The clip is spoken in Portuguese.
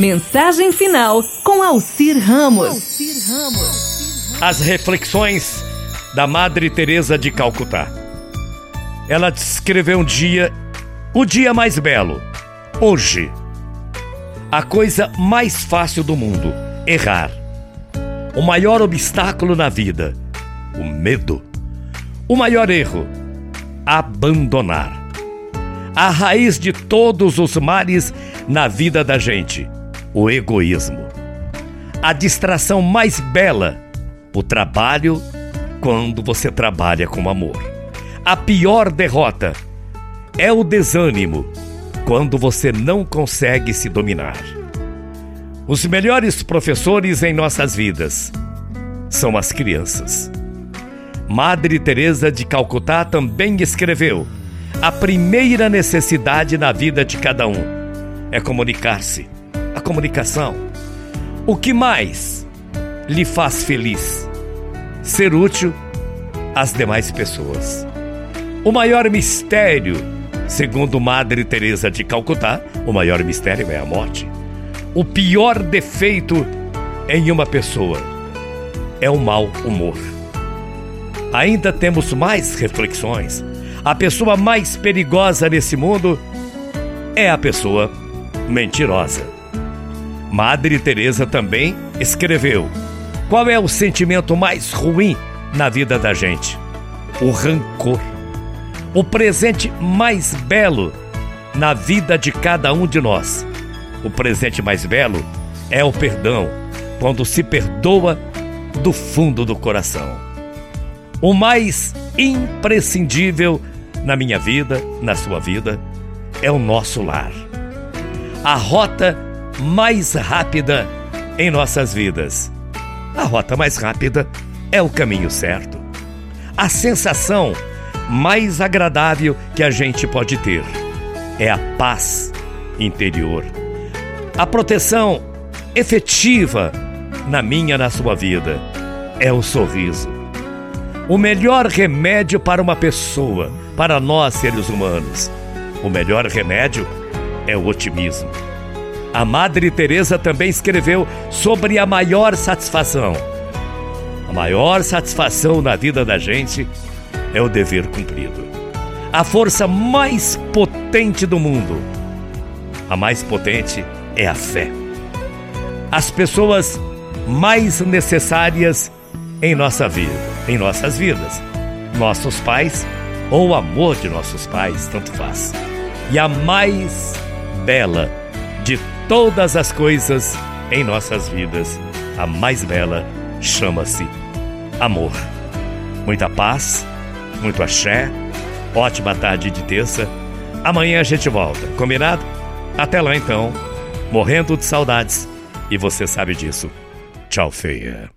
Mensagem final com Alcir Ramos. As reflexões da Madre Teresa de Calcutá. Ela descreveu um dia, o dia mais belo, hoje. A coisa mais fácil do mundo, errar. O maior obstáculo na vida, o medo. O maior erro, abandonar. A raiz de todos os males na vida da gente o egoísmo. A distração mais bela, o trabalho quando você trabalha com amor. A pior derrota é o desânimo quando você não consegue se dominar. Os melhores professores em nossas vidas são as crianças. Madre Teresa de Calcutá também escreveu: a primeira necessidade na vida de cada um é comunicar-se a comunicação. O que mais lhe faz feliz? Ser útil às demais pessoas. O maior mistério, segundo Madre Teresa de Calcutá, o maior mistério é a morte. O pior defeito em uma pessoa é o mau humor. Ainda temos mais reflexões. A pessoa mais perigosa nesse mundo é a pessoa mentirosa. Madre Teresa também escreveu: Qual é o sentimento mais ruim na vida da gente? O rancor. O presente mais belo na vida de cada um de nós. O presente mais belo é o perdão, quando se perdoa do fundo do coração. O mais imprescindível na minha vida, na sua vida, é o nosso lar. A rota mais rápida em nossas vidas. A rota mais rápida é o caminho certo. A sensação mais agradável que a gente pode ter é a paz interior. A proteção efetiva na minha, na sua vida, é o sorriso. O melhor remédio para uma pessoa, para nós seres humanos, o melhor remédio é o otimismo. A Madre Teresa também escreveu sobre a maior satisfação. A maior satisfação na vida da gente é o dever cumprido. A força mais potente do mundo, a mais potente é a fé. As pessoas mais necessárias em nossa vida, em nossas vidas, nossos pais ou o amor de nossos pais, tanto faz. E a mais bela de todas as coisas em nossas vidas, a mais bela chama-se amor. Muita paz, muito axé, ótima tarde de terça. Amanhã a gente volta, combinado? Até lá então, morrendo de saudades. E você sabe disso. Tchau, feia.